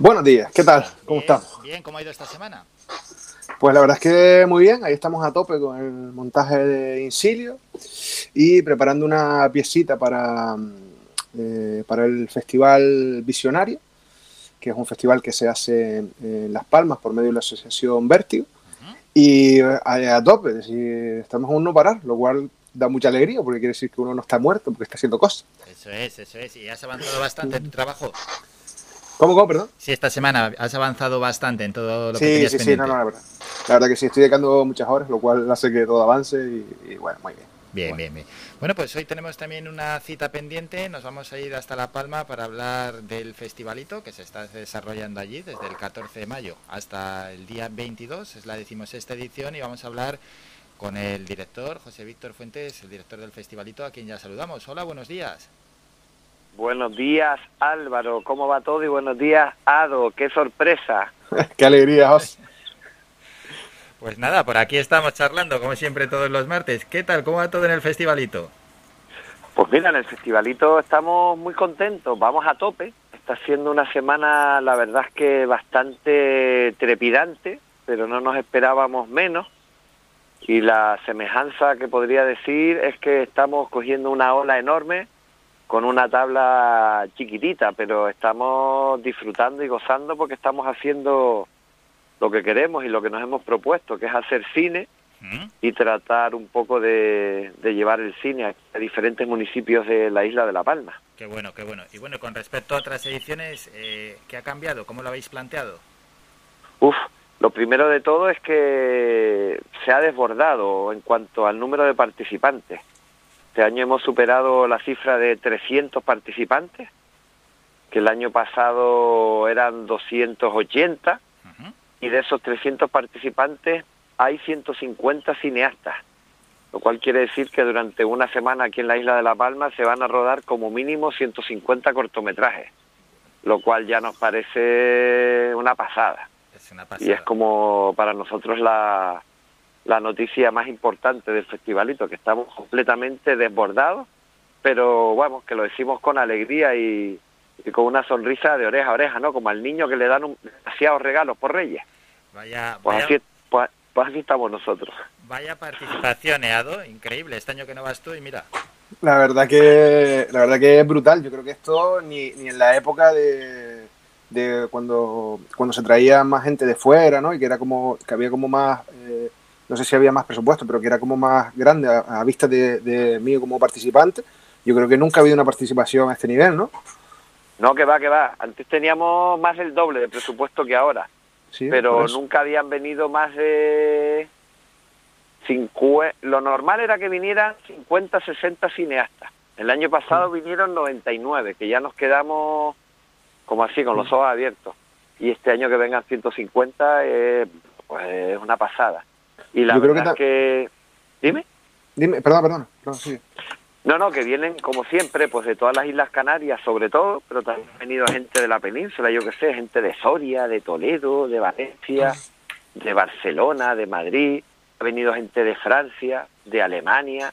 Buenos días, ¿qué tal? ¿Cómo estamos? Bien, ¿cómo ha ido esta semana? Pues la verdad es que muy bien, ahí estamos a tope con el montaje de Incilio y preparando una piecita para, eh, para el Festival Visionario, que es un festival que se hace en Las Palmas por medio de la asociación Vértigo. Y a, a tope, es decir, estamos a un no parar, lo cual da mucha alegría porque quiere decir que uno no está muerto porque está haciendo cosas. Eso es, eso es. ¿Y has avanzado bastante en tu trabajo? ¿Cómo, cómo, perdón? Sí, esta semana has avanzado bastante en todo lo que Sí, tenías sí, sí, no, no, la verdad. La verdad que sí, estoy dedicando muchas horas, lo cual hace que todo avance y, y bueno, muy bien. Bien, Bueno. bien, bien. Bueno, pues hoy tenemos también una cita pendiente. Nos vamos a ir hasta La Palma para hablar del festivalito que se está desarrollando allí desde el 14 de mayo hasta el día 22. Es la decimosexta edición y vamos a hablar con el director, José Víctor Fuentes, el director del festivalito, a quien ya saludamos. Hola, buenos días. Buenos días Álvaro, ¿cómo va todo? Y buenos días Ado, qué sorpresa. Qué alegría. Pues nada, por aquí estamos charlando, como siempre, todos los martes. ¿Qué tal? ¿Cómo va todo en el festivalito? Pues mira, en el festivalito estamos muy contentos, vamos a tope. Está siendo una semana, la verdad es que bastante trepidante, pero no nos esperábamos menos. Y la semejanza que podría decir es que estamos cogiendo una ola enorme con una tabla chiquitita, pero estamos disfrutando y gozando porque estamos haciendo lo que queremos y lo que nos hemos propuesto, que es hacer cine ¿Mm? y tratar un poco de, de llevar el cine a, a diferentes municipios de la isla de La Palma. Qué bueno, qué bueno. Y bueno, con respecto a otras ediciones, eh, ¿qué ha cambiado? ¿Cómo lo habéis planteado? Uf, lo primero de todo es que se ha desbordado en cuanto al número de participantes. Este año hemos superado la cifra de 300 participantes, que el año pasado eran 280, Ujú. y de esos 300 participantes hay 150 cineastas, lo cual quiere decir que durante una semana aquí en la isla de La Palma se van a rodar como mínimo 150 cortometrajes, lo cual ya nos parece una pasada. Es una Y es como para nosotros la, la noticia más importante del festivalito, que estamos completamente desbordados, pero bueno, que lo decimos con alegría y, y con una sonrisa de oreja a oreja, ¿no? Como al niño que le dan un, demasiados regalos por Reyes. Vaya, Pues vaya, así, pues, pues así estamos nosotros. vaya participación, Eado. Increíble. Este año que no vas tú y mira. La verdad que la verdad que es brutal. Yo creo que esto ni, ni en la época de, de cuando, cuando se traía más gente de fuera, ¿no? Y que era como que había como más eh, no sé si había más presupuesto, pero que era como más grande a, a vista de, de mí como participante. Yo creo que nunca ha habido una participación a este nivel, ¿no? No, que va, que va. Antes teníamos más del doble de presupuesto que ahora, Sí, pero nunca habían venido más de... cincue- Lo normal era que vinieran 50, 60 cineastas. El año pasado vinieron 99, que ya nos quedamos como así, con los ojos abiertos. Y este año que vengan 150 eh, pues es una pasada. Y la Yo creo verdad que es que... Dime. Dime, perdón, perdón. No, sí. No, no, que vienen como siempre, pues de todas las Islas Canarias sobre todo, pero también ha venido gente de la península, yo que sé, gente de Soria, de Toledo, de Valencia, de Barcelona, de Madrid, ha venido gente de Francia, de Alemania,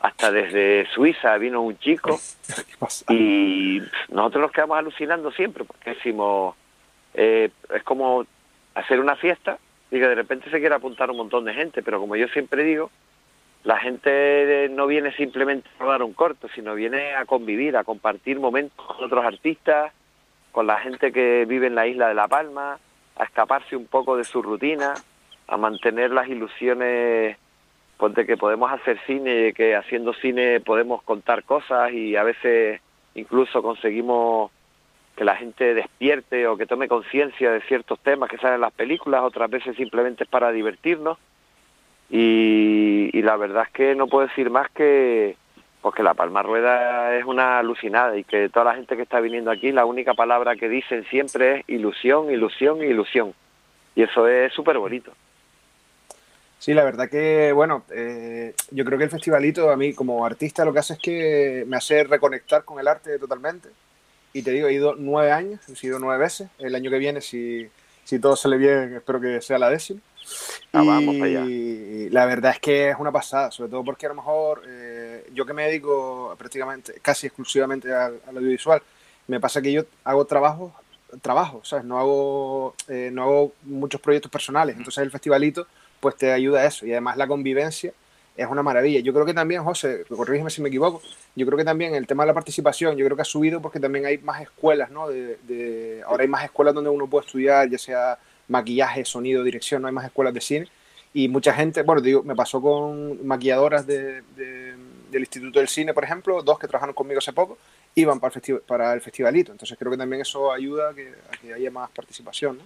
hasta desde Suiza vino un chico ¿Qué pasa? y nosotros nos quedamos alucinando siempre porque decimos, eh, es como hacer una fiesta y que de repente se quiere apuntar un montón de gente, pero como yo siempre digo, la gente no viene simplemente a rodar un corto, sino viene a convivir, a compartir momentos con otros artistas, con la gente que vive en la isla de La Palma, a escaparse un poco de su rutina, a mantener las ilusiones pues, de que podemos hacer cine, que haciendo cine podemos contar cosas y a veces incluso conseguimos que la gente despierte o que tome conciencia de ciertos temas que salen en las películas, otras veces simplemente es para divertirnos. Y, y la verdad es que no puedo decir más que pues que la Palma Rueda es una alucinada y que toda la gente que está viniendo aquí, la única palabra que dicen siempre es ilusión, ilusión, ilusión. Y eso es súper bonito. Sí, la verdad que, bueno, eh, yo creo que el festivalito a mí como artista lo que hace es que me hace reconectar con el arte totalmente. Y te digo, he ido nueve años, he sido nueve veces. El año que viene, si, si todo sale bien, espero que sea la décima. Ah, vamos para allá. y la verdad es que es una pasada, sobre todo porque a lo mejor eh, yo que me dedico prácticamente, casi exclusivamente al, al audiovisual, me pasa que yo hago trabajos trabajo, ¿sabes? No hago, eh, no hago muchos proyectos personales, entonces el festivalito pues te ayuda a eso y además la convivencia es una maravilla. Yo creo que también, José, corrígeme si me equivoco, yo creo que también el tema de la participación, yo creo que ha subido porque también hay más escuelas, ¿no? De, ahora hay más escuelas donde uno puede estudiar, ya sea maquillaje, sonido, dirección, no hay más escuelas de cine. Y mucha gente, bueno, digo, me pasó con maquilladoras de, del Instituto del Cine, por ejemplo, dos que trabajaron conmigo hace poco, iban para el, para el festivalito. Entonces creo que también eso ayuda a que, a que haya más participación, ¿no?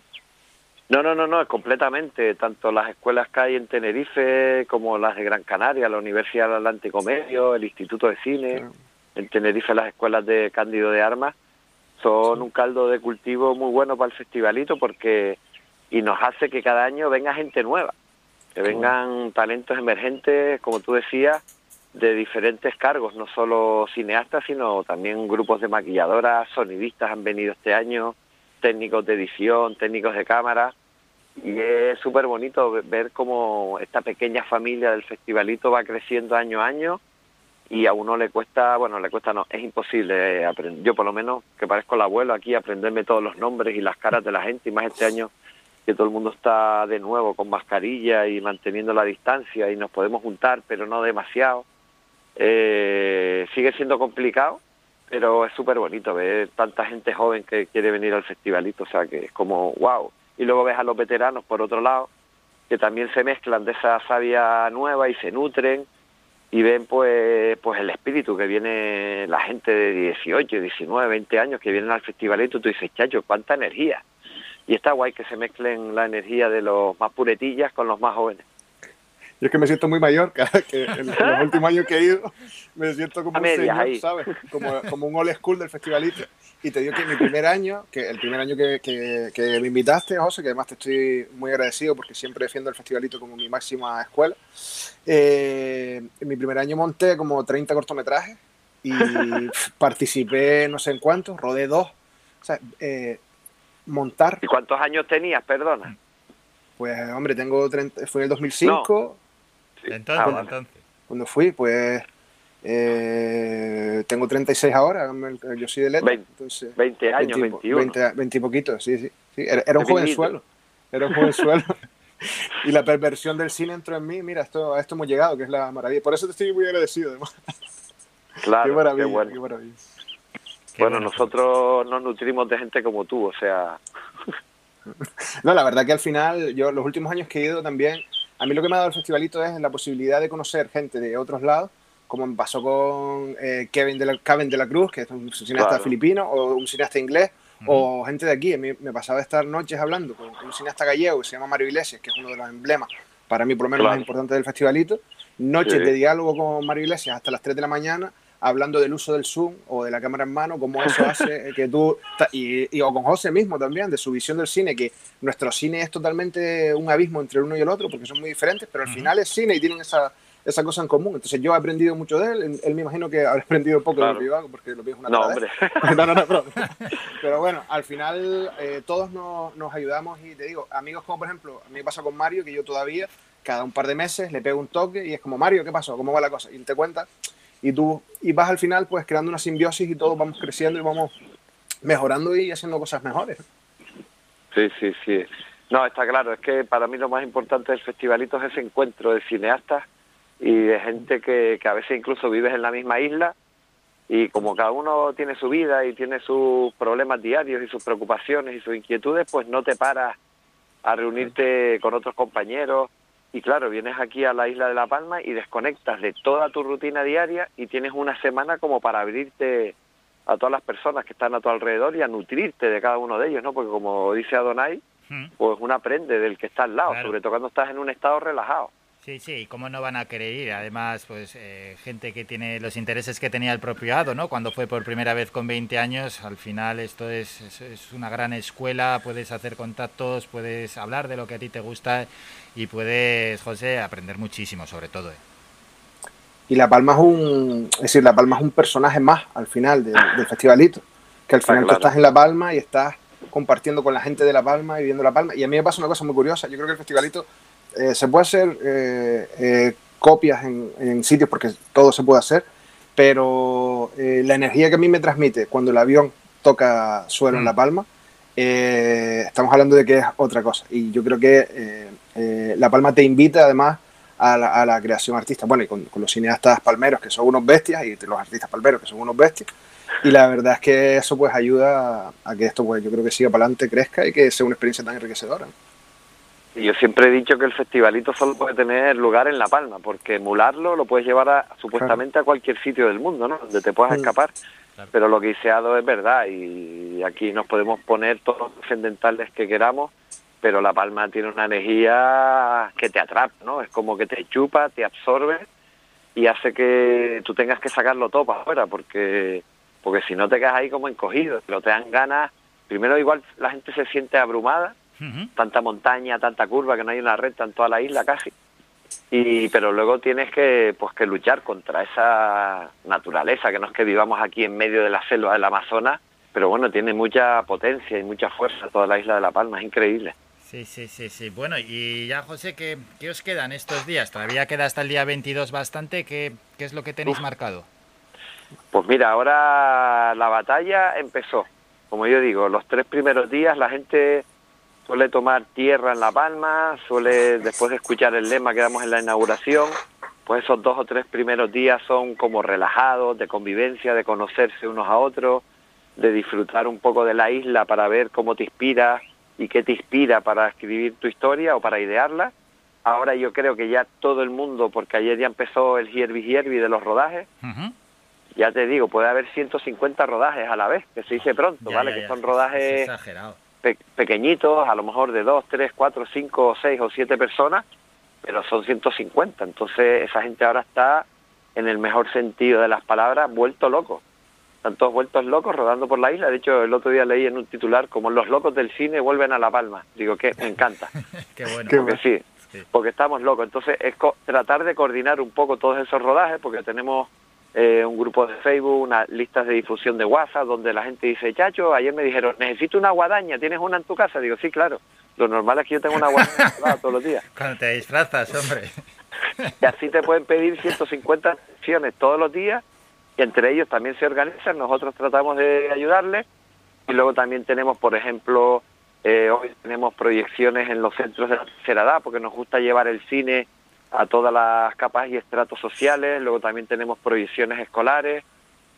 No, no, no, no, completamente. Tanto las escuelas que hay en Tenerife como las de Gran Canaria, la Universidad del Atlántico Medio, el Instituto de Cine, en Tenerife las escuelas de Cándido de Armas, son un caldo de cultivo muy bueno para el festivalito porque y nos hace que cada año venga gente nueva, que vengan talentos emergentes, como tú decías, de diferentes cargos, no solo cineastas, sino también grupos de maquilladoras, sonidistas han venido este año, técnicos de edición, técnicos de cámara, y es súper bonito ver cómo esta pequeña familia del festivalito va creciendo año a año y a uno le cuesta, bueno, le cuesta no, es imposible aprender, yo por lo menos que parezco el abuelo aquí, aprenderme todos los nombres y las caras de la gente y más este año que todo el mundo está de nuevo con mascarilla y manteniendo la distancia y nos podemos juntar pero no demasiado. Eh, sigue siendo complicado, pero es súper bonito ver tanta gente joven que quiere venir al festivalito, o sea que es como wow. Y luego ves a los veteranos por otro lado, que también se mezclan de esa savia nueva y se nutren y ven pues pues el espíritu que viene la gente de 18, 19, 20 años que vienen al festivalito, tú dices, chacho, cuánta energía. Y está guay que se mezclen la energía de los más puretillas con los más jóvenes. Yo es que me siento muy mayor, cada que en, los últimos años que he ido, me siento como un señor, ¿sabes? Como, como, un old school del festivalito. Y te digo que mi primer año, que el primer año que, que, me invitaste, José, que además te estoy muy agradecido porque siempre defiendo el festivalito como mi máxima escuela, eh, en mi primer año monté como 30 cortometrajes y participé no sé en cuántos, rodé dos. O sea, eh, montar... ¿Y cuántos años tenías, perdona? Pues, hombre, tengo 30, fue en el 2005. Entonces, ah, entonces. Cuando fui, pues eh, tengo 36 ahora, yo soy de letra. 20, entonces, 20 años, 21. 20, 20 y poquitos, sí, sí. sí. Era, era, un jovenzuelo. Era un jovenzuelo. y la perversión del cine entró en mí. Mira, esto, a esto hemos llegado, que es la maravilla. Por eso te estoy muy agradecido, además. Claro, qué maravilla, qué bueno. Qué maravilla. bueno, nosotros nos nutrimos de gente como tú, o sea. no, la verdad que al final, yo los últimos años que he ido también, a mí lo que me ha dado el festivalito es la posibilidad de conocer gente de otros lados, como me pasó con eh, Kevin, de la, Kevin de la Cruz, que es un cineasta filipino, o un cineasta inglés, o gente de aquí. A mí me pasaba estar noches hablando con un cineasta gallego que se llama Mario Iglesias, que es uno de los emblemas, para mí por lo menos más importantes del festivalito. Noches de diálogo con Mario Iglesias hasta las 3 de la mañana, hablando del uso del zoom o de la cámara en mano, cómo eso hace que tú, y, o con José mismo también, de su visión del cine, que nuestro cine es totalmente un abismo entre uno y el otro, porque son muy diferentes, pero al final es cine y tienen esa, esa cosa en común. Entonces yo he aprendido mucho de él, él me imagino que habrá aprendido poco de lo que yo hago, porque lo mío es una No, hombre. no, no, no, pero, bueno, al final eh, todos nos, nos ayudamos y te digo, amigos como por ejemplo, a mí me pasa con Mario, que yo todavía cada un par de meses le pego un toque y es como, Mario, ¿qué pasó? ¿Cómo va la cosa? Y él te cuenta y tú y vas al final pues creando una simbiosis y todos vamos creciendo y vamos mejorando y haciendo cosas mejores. Sí, sí, sí. No, está claro, es que para mí lo más importante del festivalito es ese encuentro de cineastas y de gente que, que a veces incluso vives en la misma isla y como cada uno tiene su vida y tiene sus problemas diarios y sus preocupaciones y sus inquietudes, pues no te paras a reunirte con otros compañeros y claro, vienes aquí a la isla de La Palma y desconectas de toda tu rutina diaria y tienes una semana como para abrirte a todas las personas que están a tu alrededor y a nutrirte de cada uno de ellos, ¿no? Porque como dice Adonai, pues uno aprende del que está al lado, sobre todo cuando estás en un estado relajado. Sí, sí, y cómo no van a querer ir. Además, pues eh, gente que tiene los intereses que tenía el propio Ado, ¿no? Cuando fue por primera vez con 20 años, al final esto es, es, una gran escuela, puedes hacer contactos, puedes hablar de lo que a ti te gusta y puedes, José, aprender muchísimo sobre todo. ¿eh? Y La Palma es un, es decir, La Palma es un personaje más al final del festivalito, que al final tú estás en La Palma y estás compartiendo con la gente de La Palma y viendo La Palma. Y a mí me pasa una cosa muy curiosa, yo creo que el festivalito eh, se puede hacer eh, eh, copias en, sitios porque todo se puede hacer, pero la energía que a mí me transmite cuando el avión toca suelo en La mm. Palma eh, estamos hablando de que es otra cosa. Y yo creo que La Palma te invita además a la, creación artística. Bueno, y con, los cineastas palmeros, que son unos bestias, y los artistas palmeros, que son unos bestias. Y la verdad es que eso pues ayuda a, que esto, pues yo creo que siga para adelante, crezca y que sea una experiencia tan enriquecedora. Yo siempre he dicho que el festivalito solo puede tener lugar en La Palma, porque emularlo lo puedes llevar a, supuestamente a cualquier sitio del mundo, ¿no? Donde te puedas mm. escapar. Pero lo que hice es verdad y aquí nos podemos poner todos los trascendentales que queramos, pero La Palma tiene una energía que te atrapa, ¿no? Es como que te chupa, te absorbe y hace que tú tengas que sacarlo todo para afuera, porque, porque si no te quedas ahí como encogido, pero te dan ganas. Primero, igual la gente se siente abrumada, tanta montaña, tanta curva, que no hay una recta en toda la isla casi y pero luego tienes que pues que luchar contra esa naturaleza que no es que vivamos aquí en medio de la selva del Amazonas pero bueno tiene mucha potencia y mucha fuerza toda la isla de la Palma es increíble Sí, sí, sí, sí. Bueno, y ya, José, ¿qué, qué os quedan estos días? Todavía queda hasta el día 22 bastante. ¿Qué, qué es lo que tenéis marcado? Pues mira, ahora la batalla empezó. Como yo digo, los tres primeros días la gente suele tomar tierra en La Palma, suele, después de escuchar el lema que damos en la inauguración, pues esos dos o tres primeros días son como relajados, de convivencia, de conocerse unos a otros, de disfrutar un poco de la isla para ver cómo te inspira y qué te inspira para escribir tu historia o para idearla. Ahora yo creo que ya todo el mundo, porque ayer ya empezó el hierbi hierbi de los rodajes, ya te digo, puede haber 150 rodajes a la vez, que se dice pronto, ¿vale? que son rodajes... exagerado pequeñitos, a lo mejor de 2, 3, 4, 5, 6 o 7 personas, pero son 150. Entonces esa gente ahora está, en el mejor sentido de las palabras, vuelto loco. Están todos vueltos locos rodando por la isla. De hecho, el otro día leí en un titular como los locos del cine vuelven a La Palma. Digo que me encanta. Qué bueno. Porque sí, porque estamos locos. Entonces es tratar de coordinar un poco todos esos rodajes, porque tenemos eh, un grupo de Facebook, unas listas de difusión de WhatsApp, donde la gente dice, chacho, ayer me dijeron, necesito una guadaña, ¿tienes una en tu casa? Digo, sí, claro. Lo normal es que yo tengo una guadaña todos los días. Cuando te disfrazas, hombre. Y así te pueden pedir 150 acciones todos los días, y entre ellos también se organizan, nosotros tratamos de ayudarles, y luego también tenemos, por ejemplo, eh, hoy tenemos proyecciones en los centros de la tercera edad, porque nos gusta llevar el cine a todas las capas y estratos sociales, luego también tenemos proyecciones escolares,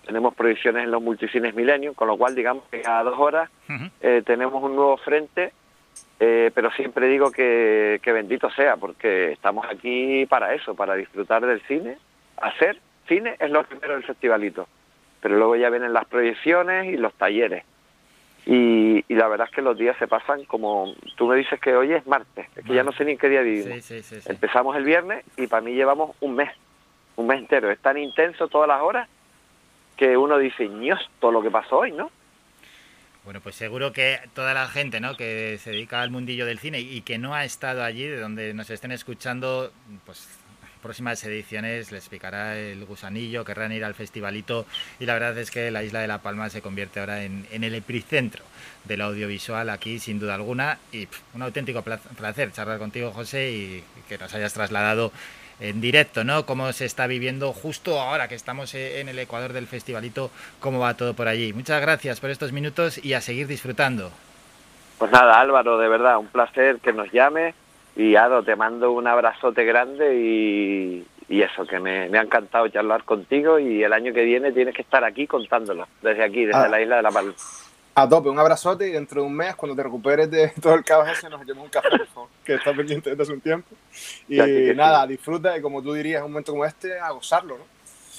tenemos proyecciones en los multicines Millennium, con lo cual digamos que cada dos horas eh, tenemos un nuevo frente, eh, pero siempre digo que, que bendito sea, porque estamos aquí para eso, para disfrutar del cine, hacer cine es lo primero del festivalito, pero luego ya vienen las proyecciones y los talleres. Y, la verdad es que los días se pasan como tú me dices que hoy es martes, es que ya no sé ni en qué día vivimos. Empezamos el viernes y para mí llevamos un mes, un mes entero. Es tan intenso todas las horas que uno dice, ños, todo lo que pasó hoy, ¿no? Bueno, pues seguro que toda la gente ¿no? que se dedica al mundillo del cine y que no ha estado allí, de donde nos estén escuchando, pues próximas ediciones les picará el gusanillo, querrán ir al festivalito y la verdad es que la isla de La Palma se convierte ahora en, el epicentro del audiovisual aquí sin duda alguna y un auténtico placer charlar contigo José y que nos hayas trasladado en directo, ¿no? Cómo se está viviendo justo ahora que estamos en el Ecuador del festivalito, cómo va todo por allí. Muchas gracias por estos minutos y a seguir disfrutando. Pues nada, Álvaro, de verdad, un placer que nos llame y Ado, te mando un abrazote grande y, eso, que me, ha encantado charlar contigo y el año que viene tienes que estar aquí contándolo, desde aquí, desde ah. la isla de La Palma. A tope, un abrazote y dentro de un mes, cuando te recuperes de todo el caos ese, nos llevamos un café, que está pendiente desde hace un tiempo. Y nada, disfruta y como tú dirías, un momento como este, a gozarlo, ¿no?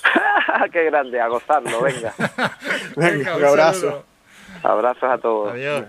Qué grande, a gozarlo, venga. venga, un abrazo. Abrazos a todos. Adiós.